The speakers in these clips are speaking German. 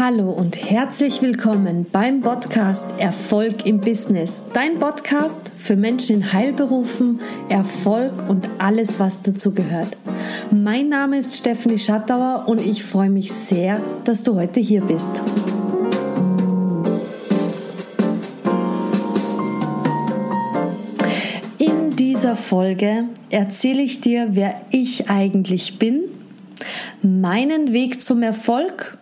Hallo und herzlich willkommen beim Podcast Erfolg im Business. Dein Podcast für Menschen in Heilberufen, Erfolg und alles, was dazu gehört. Mein Name ist Stephanie Schattauer und ich freue mich sehr, dass du heute hier bist. In dieser Folge erzähle ich dir, wer ich eigentlich bin, meinen Weg zum Erfolg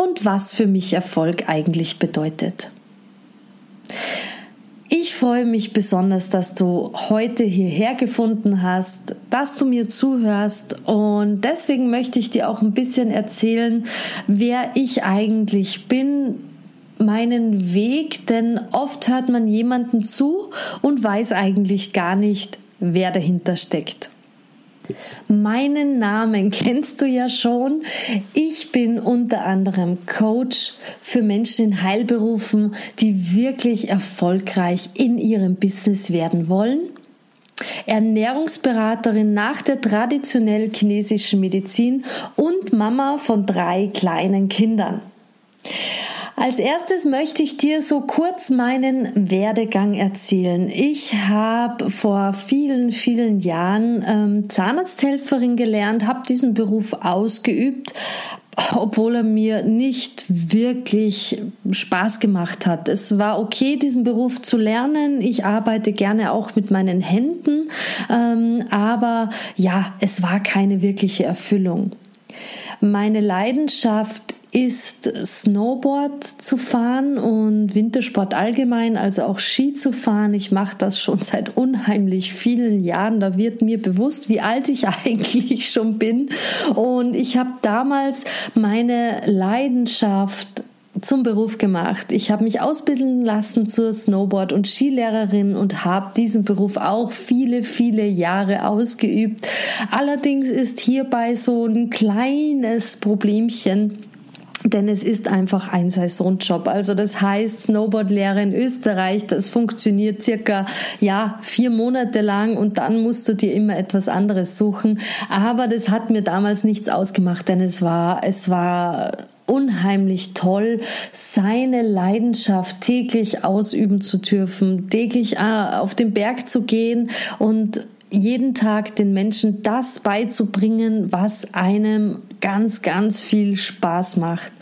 und was für mich Erfolg eigentlich bedeutet. Ich freue mich besonders, dass du heute hierher gefunden hast, dass du mir zuhörst und deswegen möchte ich dir auch ein bisschen erzählen, wer ich eigentlich bin, meinen Weg, denn oft hört man jemanden zu und weiß eigentlich gar nicht, wer dahinter steckt. Meinen Namen kennst du ja schon. Ich bin unter anderem Coach für Menschen in Heilberufen, die wirklich erfolgreich in ihrem Business werden wollen. Ernährungsberaterin nach der traditionell chinesischen Medizin und Mama von drei kleinen Kindern. Als erstes möchte ich dir so kurz meinen Werdegang erzählen. Ich habe vor vielen, vielen Jahren ähm, Zahnarzthelferin gelernt, habe diesen Beruf ausgeübt, obwohl er mir nicht wirklich Spaß gemacht hat. Es war okay, diesen Beruf zu lernen. Ich arbeite gerne auch mit meinen Händen, ähm, aber ja, es war keine wirkliche Erfüllung. Meine Leidenschaft ist Snowboard zu fahren und Wintersport allgemein, also auch Ski zu fahren. Ich mache das schon seit unheimlich vielen Jahren. Da wird mir bewusst, wie alt ich eigentlich schon bin. Und ich habe damals meine Leidenschaft zum Beruf gemacht. Ich habe mich ausbilden lassen zur Snowboard- und Skilehrerin und habe diesen Beruf auch viele, viele Jahre ausgeübt. Allerdings ist hierbei so ein kleines Problemchen denn es ist einfach ein Saisonjob. Also das heißt, Snowboardlehre in Österreich, das funktioniert circa, ja, vier Monate lang und dann musst du dir immer etwas anderes suchen. Aber das hat mir damals nichts ausgemacht, denn es war, es war unheimlich toll, seine Leidenschaft täglich ausüben zu dürfen, täglich äh, auf den Berg zu gehen und jeden Tag den Menschen das beizubringen, was einem ganz, ganz viel Spaß macht.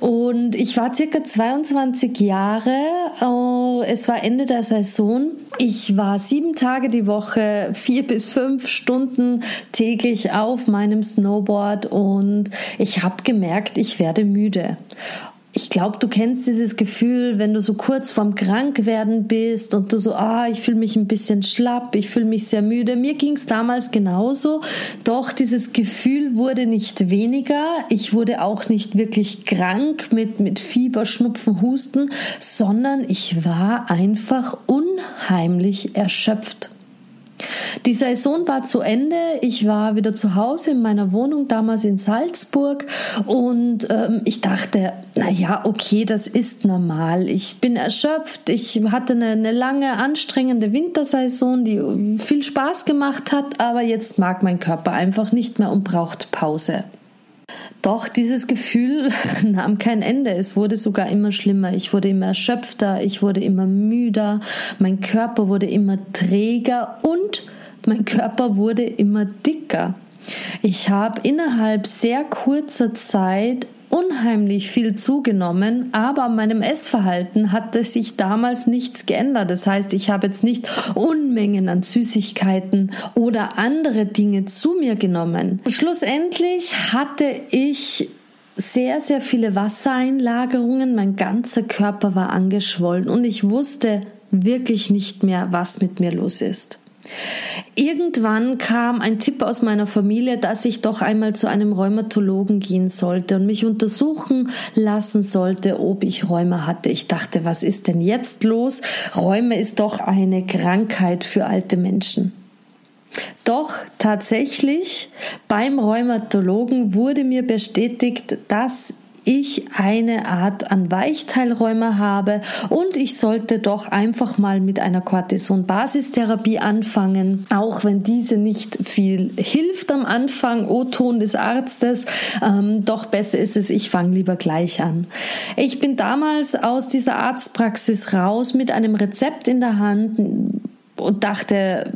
Und ich war circa 22 Jahre, oh, es war Ende der Saison. Ich war sieben Tage die Woche, vier bis fünf Stunden täglich auf meinem Snowboard und ich habe gemerkt, ich werde müde ich glaube, du kennst dieses Gefühl, wenn du so kurz vorm Krankwerden bist und du so, ah, ich fühle mich ein bisschen schlapp, ich fühle mich sehr müde. Mir ging es damals genauso, doch dieses Gefühl wurde nicht weniger. Ich wurde auch nicht wirklich krank mit, mit Fieber, Schnupfen, Husten, sondern ich war einfach unheimlich erschöpft. Die Saison war zu Ende. Ich war wieder zu Hause in meiner Wohnung, damals in Salzburg. Und ähm, ich dachte, na ja, okay, das ist normal. Ich bin erschöpft. Ich hatte eine, eine lange, anstrengende Wintersaison, die viel Spaß gemacht hat. Aber jetzt mag mein Körper einfach nicht mehr und braucht Pause. Doch dieses Gefühl nahm kein Ende. Es wurde sogar immer schlimmer. Ich wurde immer erschöpfter, ich wurde immer müder, mein Körper wurde immer träger und mein Körper wurde immer dicker. Ich habe innerhalb sehr kurzer Zeit unheimlich viel zugenommen, aber an meinem Essverhalten hatte sich damals nichts geändert. Das heißt, ich habe jetzt nicht Unmengen an Süßigkeiten oder andere Dinge zu mir genommen. Schlussendlich hatte ich sehr, sehr viele Wassereinlagerungen. Mein ganzer Körper war angeschwollen und ich wusste wirklich nicht mehr, was mit mir los ist. Irgendwann kam ein Tipp aus meiner Familie, dass ich doch einmal zu einem Rheumatologen gehen sollte und mich untersuchen lassen sollte, ob ich Rheuma hatte. Ich dachte, was ist denn jetzt los? Rheuma ist doch eine Krankheit für alte Menschen. Doch tatsächlich beim Rheumatologen wurde mir bestätigt, dass ich eine Art an Weichteilräume habe und ich sollte doch einfach mal mit einer Cortison-Basistherapie anfangen, auch wenn diese nicht viel hilft am Anfang, O-Ton des Arztes, ähm, doch besser ist es, ich fange lieber gleich an. Ich bin damals aus dieser Arztpraxis raus mit einem Rezept in der Hand und dachte,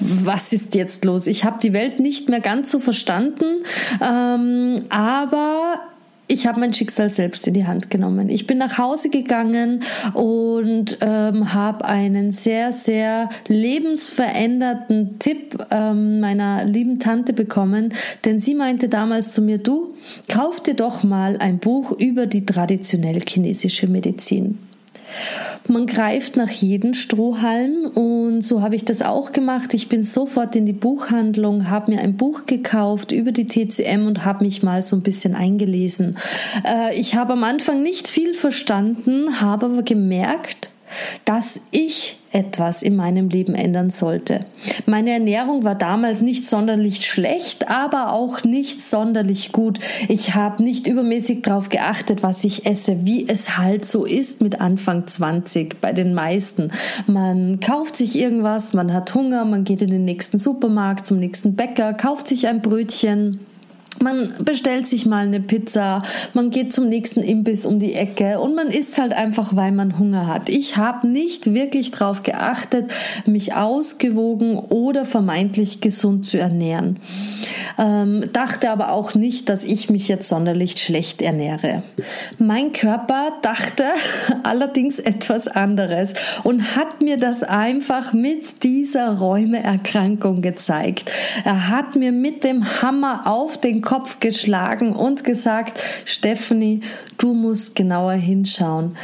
was ist jetzt los? Ich habe die Welt nicht mehr ganz so verstanden, ähm, aber ich habe mein Schicksal selbst in die Hand genommen. Ich bin nach Hause gegangen und ähm, habe einen sehr, sehr lebensveränderten Tipp ähm, meiner lieben Tante bekommen, denn sie meinte damals zu mir, du, kauf dir doch mal ein Buch über die traditionell chinesische Medizin. Man greift nach jedem Strohhalm und so habe ich das auch gemacht. Ich bin sofort in die Buchhandlung, habe mir ein Buch gekauft über die TCM und habe mich mal so ein bisschen eingelesen. Äh, ich habe am Anfang nicht viel verstanden, habe aber gemerkt, dass ich etwas in meinem Leben ändern sollte. Meine Ernährung war damals nicht sonderlich schlecht, aber auch nicht sonderlich gut. Ich habe nicht übermäßig darauf geachtet, was ich esse, wie es halt so ist mit Anfang 20 bei den meisten. Man kauft sich irgendwas, man hat Hunger, man geht in den nächsten Supermarkt, zum nächsten Bäcker, kauft sich ein Brötchen man bestellt sich mal eine Pizza, man geht zum nächsten Imbiss um die Ecke und man isst halt einfach, weil man Hunger hat. Ich habe nicht wirklich darauf geachtet, mich ausgewogen oder vermeintlich gesund zu ernähren. Ähm, dachte aber auch nicht, dass ich mich jetzt sonderlich schlecht ernähre. Mein Körper dachte allerdings etwas anderes und hat mir das einfach mit dieser Räumeerkrankung gezeigt. Er hat mir mit dem Hammer auf den Kopf geschlagen und gesagt, Stephanie, du musst genauer hinschauen.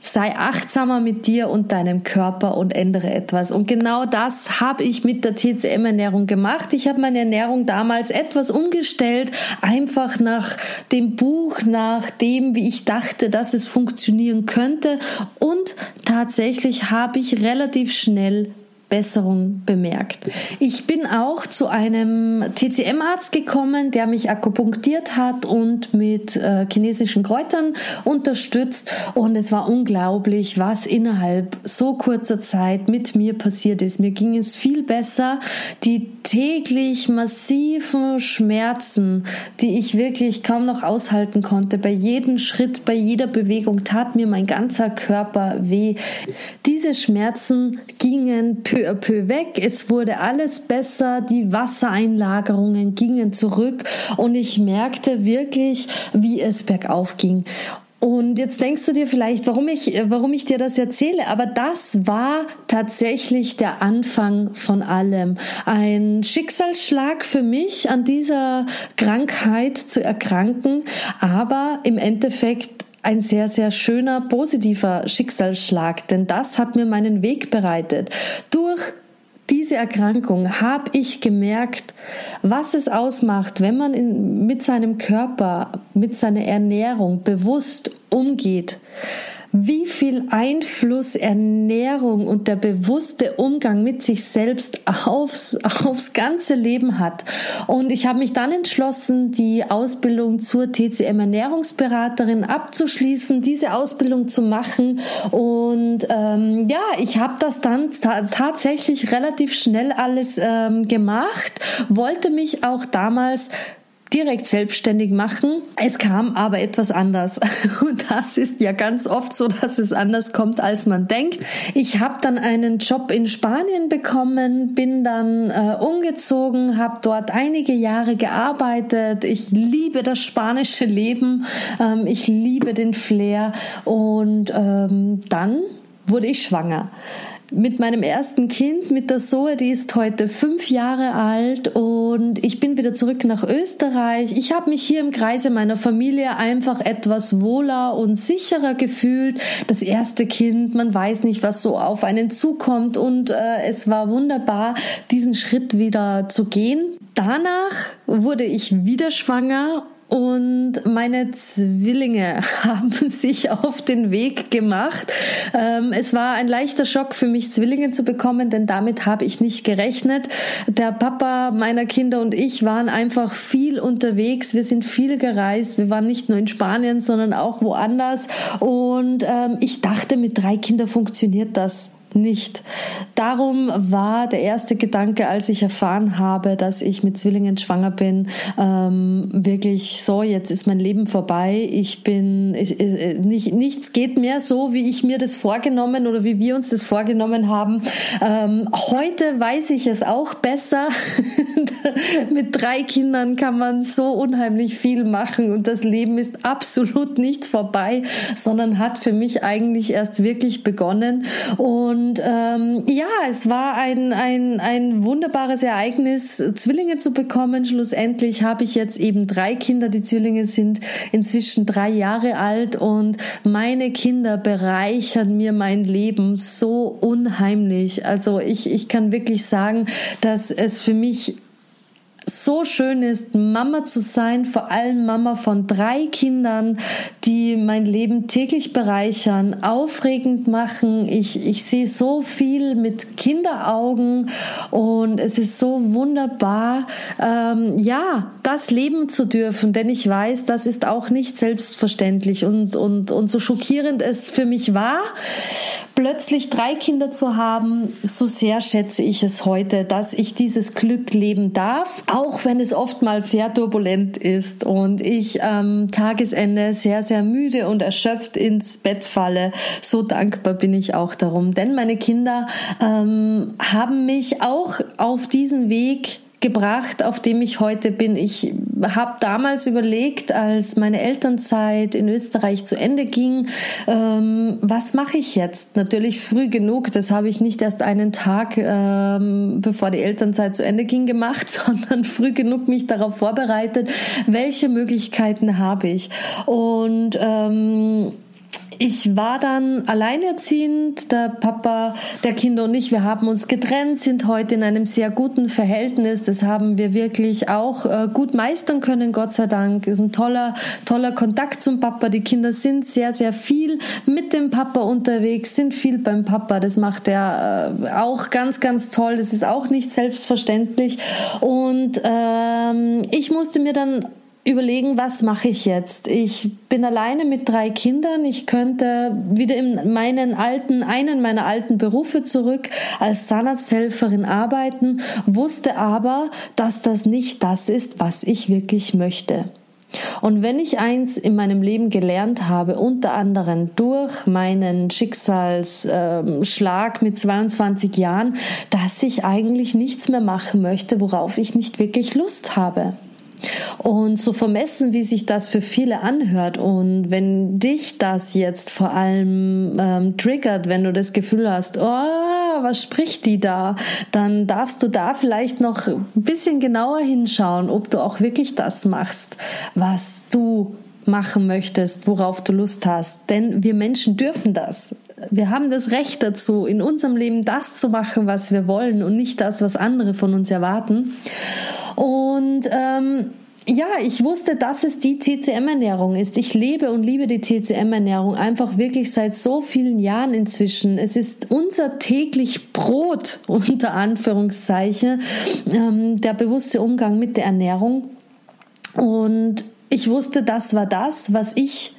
Sei achtsamer mit dir und deinem Körper und ändere etwas. Und genau das habe ich mit der TCM-Ernährung gemacht. Ich habe meine Ernährung damals etwas umgestellt, einfach nach dem Buch, nach dem, wie ich dachte, dass es funktionieren könnte. Und tatsächlich habe ich relativ schnell Besserung bemerkt. Ich bin auch zu einem TCM-Arzt gekommen, der mich akupunktiert hat und mit äh, chinesischen Kräutern unterstützt. Und es war unglaublich, was innerhalb so kurzer Zeit mit mir passiert ist. Mir ging es viel besser. Die täglich massiven Schmerzen, die ich wirklich kaum noch aushalten konnte, bei jedem Schritt, bei jeder Bewegung tat mir mein ganzer Körper weh. Diese Schmerzen gingen peu à peu weg. Es wurde alles besser. Die Wassereinlagerungen gingen zurück und ich merkte wirklich, wie es bergauf ging. Und jetzt denkst du dir vielleicht, warum ich, warum ich dir das erzähle, aber das war tatsächlich der Anfang von allem. Ein Schicksalsschlag für mich, an dieser Krankheit zu erkranken, aber im Endeffekt ein sehr, sehr schöner, positiver Schicksalsschlag, denn das hat mir meinen Weg bereitet. Durch diese Erkrankung habe ich gemerkt, was es ausmacht, wenn man in, mit seinem Körper, mit seiner Ernährung bewusst umgeht wie viel Einfluss Ernährung und der bewusste Umgang mit sich selbst aufs, aufs ganze Leben hat. Und ich habe mich dann entschlossen, die Ausbildung zur TCM Ernährungsberaterin abzuschließen, diese Ausbildung zu machen. Und ähm, ja, ich habe das dann ta tatsächlich relativ schnell alles ähm, gemacht, wollte mich auch damals direkt selbstständig machen. Es kam aber etwas anders. Und das ist ja ganz oft so, dass es anders kommt, als man denkt. Ich habe dann einen Job in Spanien bekommen, bin dann äh, umgezogen, habe dort einige Jahre gearbeitet. Ich liebe das spanische Leben. Ähm, ich liebe den Flair. Und ähm, dann wurde ich schwanger mit meinem ersten Kind, mit der Zoe, die ist heute fünf Jahre alt und ich bin wieder zurück nach Österreich. Ich habe mich hier im Kreise meiner Familie einfach etwas wohler und sicherer gefühlt. Das erste Kind, man weiß nicht, was so auf einen zukommt und äh, es war wunderbar, diesen Schritt wieder zu gehen. Danach wurde ich wieder schwanger und meine Zwillinge haben sich auf den Weg gemacht. Ähm, es war ein leichter Schock für mich, Zwillinge zu bekommen, denn damit habe ich nicht gerechnet. Der Papa meiner Kinder und ich waren einfach viel unterwegs. Wir sind viel gereist. Wir waren nicht nur in Spanien, sondern auch woanders. Und ähm, ich dachte, mit drei Kindern funktioniert das nicht. Darum war der erste Gedanke, als ich erfahren habe, dass ich mit Zwillingen schwanger bin, ähm, wirklich so, jetzt ist mein Leben vorbei. Ich bin, ich, äh, nicht, nichts geht mehr so, wie ich mir das vorgenommen oder wie wir uns das vorgenommen haben. Ähm, heute weiß ich es auch besser. mit drei Kindern kann man so unheimlich viel machen und das Leben ist absolut nicht vorbei, sondern hat für mich eigentlich erst wirklich begonnen und und ähm, ja, es war ein, ein, ein wunderbares Ereignis, Zwillinge zu bekommen. Schlussendlich habe ich jetzt eben drei Kinder. Die Zwillinge sind inzwischen drei Jahre alt und meine Kinder bereichern mir mein Leben so unheimlich. Also ich, ich kann wirklich sagen, dass es für mich so schön ist, Mama zu sein, vor allem Mama von drei Kindern, die mein Leben täglich bereichern, aufregend machen. Ich, ich sehe so viel mit Kinderaugen und es ist so wunderbar, ähm, ja, das leben zu dürfen, denn ich weiß, das ist auch nicht selbstverständlich. Und, und, und so schockierend es für mich war, plötzlich drei Kinder zu haben, so sehr schätze ich es heute, dass ich dieses Glück leben darf auch wenn es oftmals sehr turbulent ist und ich am Tagesende sehr, sehr müde und erschöpft ins Bett falle, so dankbar bin ich auch darum. Denn meine Kinder ähm, haben mich auch auf diesen Weg gebracht, auf dem ich heute bin. Ich habe damals überlegt, als meine Elternzeit in Österreich zu Ende ging, ähm, was mache ich jetzt? Natürlich früh genug, das habe ich nicht erst einen Tag ähm, bevor die Elternzeit zu Ende ging gemacht, sondern früh genug mich darauf vorbereitet, welche Möglichkeiten habe ich. Und ähm, ich war dann alleinerziehend. Der Papa der Kinder und ich, wir haben uns getrennt, sind heute in einem sehr guten Verhältnis. Das haben wir wirklich auch äh, gut meistern können, Gott sei Dank. Ist ein toller, toller Kontakt zum Papa. Die Kinder sind sehr, sehr viel mit dem Papa unterwegs, sind viel beim Papa. Das macht er äh, auch ganz, ganz toll. Das ist auch nicht selbstverständlich. Und ähm, ich musste mir dann überlegen, was mache ich jetzt? Ich bin alleine mit drei Kindern. Ich könnte wieder in meinen alten, einen meiner alten Berufe zurück als Zahnarzthelferin arbeiten, wusste aber, dass das nicht das ist, was ich wirklich möchte. Und wenn ich eins in meinem Leben gelernt habe, unter anderem durch meinen Schicksalsschlag mit 22 Jahren, dass ich eigentlich nichts mehr machen möchte, worauf ich nicht wirklich Lust habe. Und so vermessen, wie sich das für viele anhört und wenn dich das jetzt vor allem ähm, triggert, wenn du das Gefühl hast, oh, was spricht die da, dann darfst du da vielleicht noch ein bisschen genauer hinschauen, ob du auch wirklich das machst, was du machen möchtest, worauf du Lust hast. Denn wir Menschen dürfen das. Wir haben das Recht dazu, in unserem Leben das zu machen, was wir wollen und nicht das, was andere von uns erwarten. Und ähm, ja, ich wusste, dass es die TCM-Ernährung ist. Ich lebe und liebe die TCM-Ernährung einfach wirklich seit so vielen Jahren inzwischen. Es ist unser täglich Brot, unter Anführungszeichen, ähm, der bewusste Umgang mit der Ernährung. Und ich wusste, das war das, was ich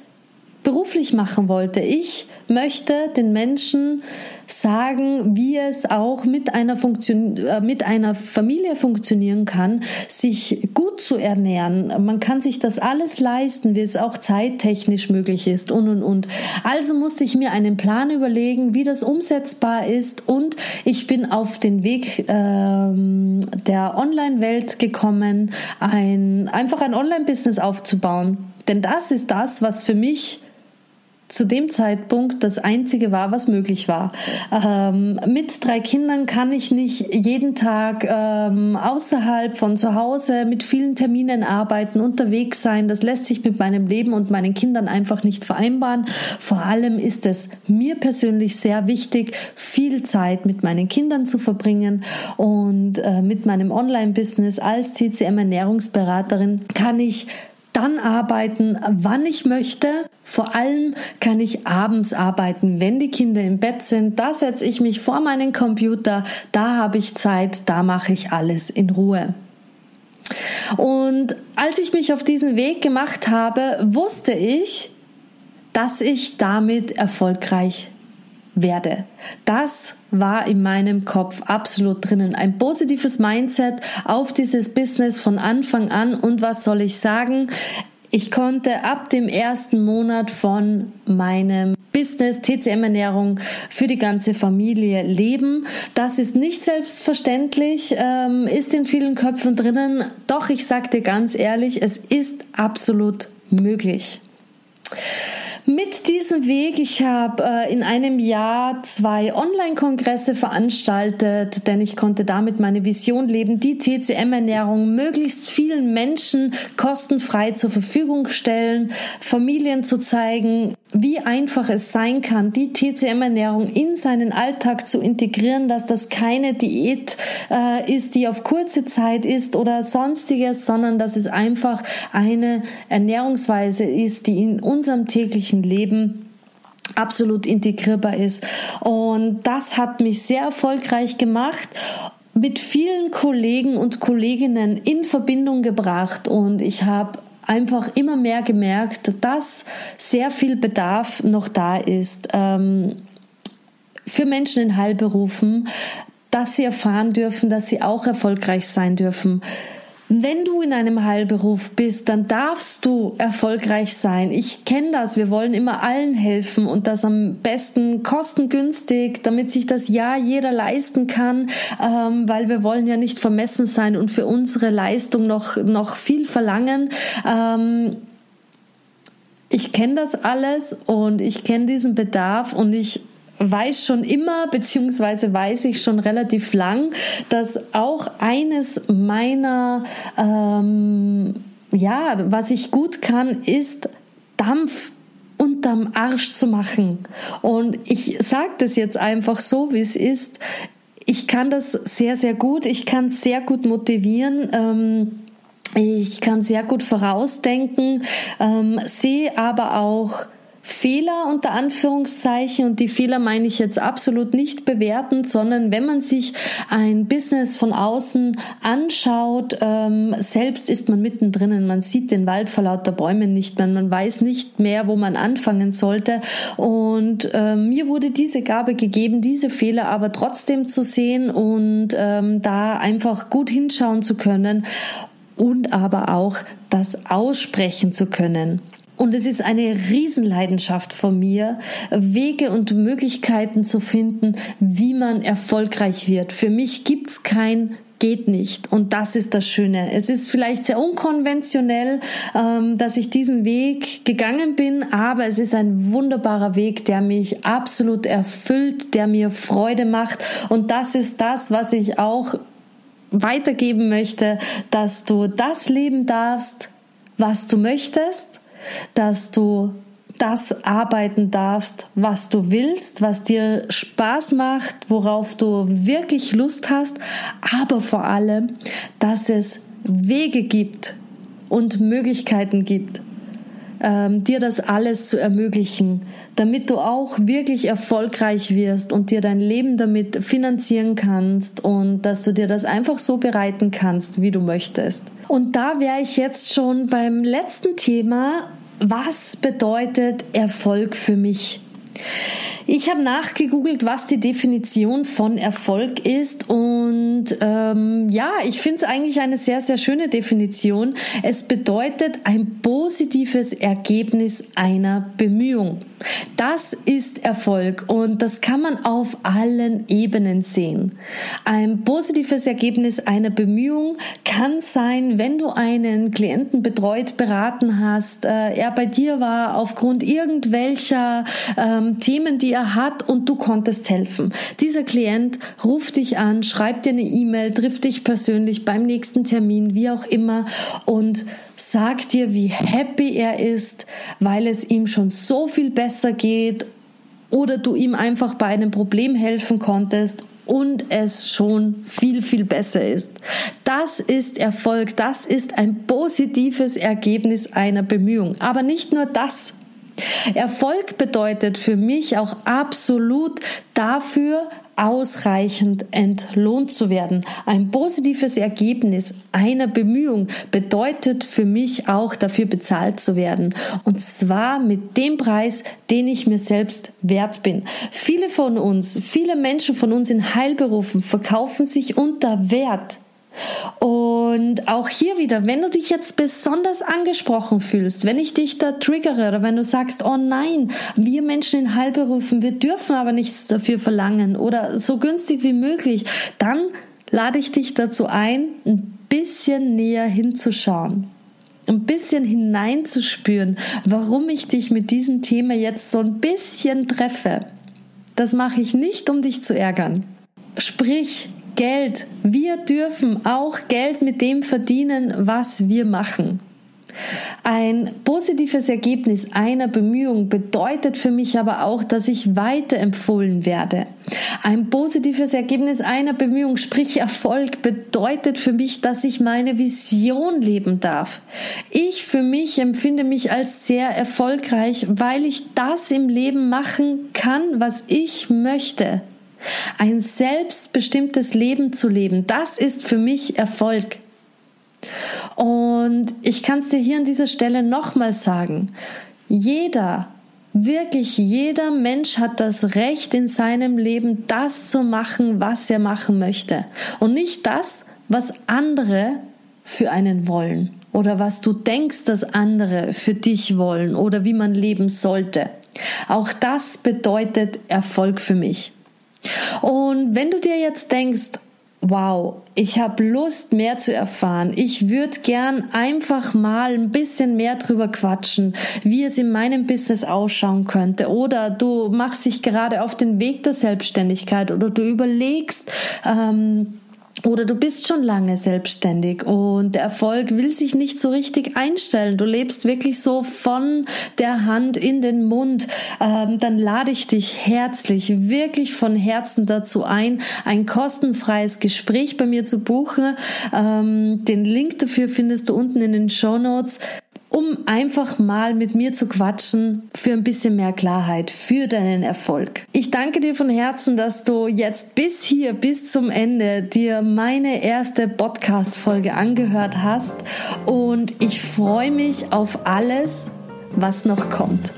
beruflich machen wollte. Ich möchte den Menschen sagen, wie es auch mit einer, Funktion, äh, mit einer Familie funktionieren kann, sich gut zu ernähren. Man kann sich das alles leisten, wie es auch zeittechnisch möglich ist und und und. Also musste ich mir einen Plan überlegen, wie das umsetzbar ist und ich bin auf den Weg ähm, der Online-Welt gekommen, ein, einfach ein Online-Business aufzubauen. Denn das ist das, was für mich zu dem Zeitpunkt das Einzige war, was möglich war. Ähm, mit drei Kindern kann ich nicht jeden Tag ähm, außerhalb von zu Hause mit vielen Terminen arbeiten, unterwegs sein. Das lässt sich mit meinem Leben und meinen Kindern einfach nicht vereinbaren. Vor allem ist es mir persönlich sehr wichtig, viel Zeit mit meinen Kindern zu verbringen und äh, mit meinem Online-Business als TCM-Ernährungsberaterin kann ich dann arbeiten, wann ich möchte. Vor allem kann ich abends arbeiten, wenn die Kinder im Bett sind. Da setze ich mich vor meinen Computer, da habe ich Zeit, da mache ich alles in Ruhe. Und als ich mich auf diesen Weg gemacht habe, wusste ich, dass ich damit erfolgreich werde. Das war in meinem Kopf absolut drinnen. Ein positives Mindset auf dieses Business von Anfang an. Und was soll ich sagen? Ich konnte ab dem ersten Monat von meinem Business TCM Ernährung für die ganze Familie leben. Das ist nicht selbstverständlich, ähm, ist in vielen Köpfen drinnen. Doch ich sagte ganz ehrlich, es ist absolut möglich mit diesem Weg. Ich habe äh, in einem Jahr zwei Online-Kongresse veranstaltet, denn ich konnte damit meine Vision leben, die TCM-Ernährung möglichst vielen Menschen kostenfrei zur Verfügung stellen, Familien zu zeigen, wie einfach es sein kann, die TCM-Ernährung in seinen Alltag zu integrieren, dass das keine Diät äh, ist, die auf kurze Zeit ist oder sonstiges, sondern dass es einfach eine Ernährungsweise ist, die in unserem täglichen Leben absolut integrierbar ist. Und das hat mich sehr erfolgreich gemacht mit vielen Kollegen und Kolleginnen in Verbindung gebracht und ich habe einfach immer mehr gemerkt, dass sehr viel Bedarf noch da ist ähm, für Menschen in Heilberufen, dass sie erfahren dürfen, dass sie auch erfolgreich sein dürfen. Wenn du in einem Heilberuf bist, dann darfst du erfolgreich sein. Ich kenne das. Wir wollen immer allen helfen und das am besten kostengünstig, damit sich das ja jeder leisten kann, ähm, weil wir wollen ja nicht vermessen sein und für unsere Leistung noch, noch viel verlangen. Ähm, ich kenne das alles und ich kenne diesen Bedarf und ich weiß schon immer, beziehungsweise weiß ich schon relativ lang, dass auch eines meiner, ähm, ja, was ich gut kann, ist Dampf unterm Arsch zu machen. Und ich sage das jetzt einfach so, wie es ist. Ich kann das sehr, sehr gut. Ich kann sehr gut motivieren. Ähm, ich kann sehr gut vorausdenken, ähm, sehe aber auch Fehler unter Anführungszeichen und die Fehler meine ich jetzt absolut nicht bewertend, sondern wenn man sich ein Business von außen anschaut, ähm, selbst ist man mittendrin, man sieht den Wald vor lauter Bäumen nicht mehr, man weiß nicht mehr, wo man anfangen sollte und äh, mir wurde diese Gabe gegeben, diese Fehler aber trotzdem zu sehen und ähm, da einfach gut hinschauen zu können und aber auch das aussprechen zu können. Und es ist eine Riesenleidenschaft von mir, Wege und Möglichkeiten zu finden, wie man erfolgreich wird. Für mich gibt's kein geht nicht. Und das ist das Schöne. Es ist vielleicht sehr unkonventionell, ähm, dass ich diesen Weg gegangen bin, aber es ist ein wunderbarer Weg, der mich absolut erfüllt, der mir Freude macht. Und das ist das, was ich auch weitergeben möchte, dass du das leben darfst, was du möchtest dass du das arbeiten darfst, was du willst, was dir Spaß macht, worauf du wirklich Lust hast, aber vor allem, dass es Wege gibt und Möglichkeiten gibt, ähm, dir das alles zu ermöglichen, damit du auch wirklich erfolgreich wirst und dir dein Leben damit finanzieren kannst und dass du dir das einfach so bereiten kannst, wie du möchtest. Und da wäre ich jetzt schon beim letzten Thema was bedeutet Erfolg für mich? Ich habe nachgegoogelt, was die Definition von Erfolg ist und ähm, ja, ich finde es eigentlich eine sehr, sehr schöne Definition. Es bedeutet ein positives Ergebnis einer Bemühung. Das ist Erfolg und das kann man auf allen Ebenen sehen. Ein positives Ergebnis einer Bemühung kann sein, wenn du einen Klienten betreut, beraten hast, äh, er bei dir war aufgrund irgendwelcher ähm, Themen, die er hat und du konntest helfen. Dieser Klient ruft dich an, schreibt dir eine E-Mail, trifft dich persönlich beim nächsten Termin, wie auch immer und sagt dir, wie happy er ist, weil es ihm schon so viel besser geht oder du ihm einfach bei einem Problem helfen konntest und es schon viel, viel besser ist. Das ist Erfolg, das ist ein positives Ergebnis einer Bemühung. Aber nicht nur das. Erfolg bedeutet für mich auch absolut dafür ausreichend entlohnt zu werden. Ein positives Ergebnis einer Bemühung bedeutet für mich auch dafür bezahlt zu werden. Und zwar mit dem Preis, den ich mir selbst wert bin. Viele von uns, viele Menschen von uns in Heilberufen verkaufen sich unter Wert. Und auch hier wieder, wenn du dich jetzt besonders angesprochen fühlst, wenn ich dich da triggere oder wenn du sagst, oh nein, wir Menschen in Heilberufen, wir dürfen aber nichts dafür verlangen oder so günstig wie möglich, dann lade ich dich dazu ein, ein bisschen näher hinzuschauen ein bisschen hineinzuspüren, warum ich dich mit diesem Thema jetzt so ein bisschen treffe. Das mache ich nicht, um dich zu ärgern. Sprich, Geld. Wir dürfen auch Geld mit dem verdienen, was wir machen. Ein positives Ergebnis einer Bemühung bedeutet für mich aber auch, dass ich weiterempfohlen werde. Ein positives Ergebnis einer Bemühung, sprich Erfolg, bedeutet für mich, dass ich meine Vision leben darf. Ich für mich empfinde mich als sehr erfolgreich, weil ich das im Leben machen kann, was ich möchte. Ein selbstbestimmtes Leben zu leben, das ist für mich Erfolg. Und ich kann es dir hier an dieser Stelle nochmal sagen. Jeder, wirklich jeder Mensch hat das Recht in seinem Leben, das zu machen, was er machen möchte. Und nicht das, was andere für einen wollen oder was du denkst, dass andere für dich wollen oder wie man leben sollte. Auch das bedeutet Erfolg für mich. Und wenn du dir jetzt denkst, wow, ich habe Lust, mehr zu erfahren. Ich würde gern einfach mal ein bisschen mehr drüber quatschen, wie es in meinem Business ausschauen könnte. Oder du machst dich gerade auf den Weg der Selbstständigkeit oder du überlegst, ähm, oder du bist schon lange selbstständig und der Erfolg will sich nicht so richtig einstellen. Du lebst wirklich so von der Hand in den Mund. Ähm, dann lade ich dich herzlich, wirklich von Herzen dazu ein, ein kostenfreies Gespräch bei mir zu buchen. Ähm, den Link dafür findest du unten in den Show Notes um einfach mal mit mir zu quatschen für ein bisschen mehr Klarheit für deinen Erfolg. Ich danke dir von Herzen, dass du jetzt bis hier, bis zum Ende dir meine erste Podcast-Folge angehört hast und ich freue mich auf alles, was noch kommt.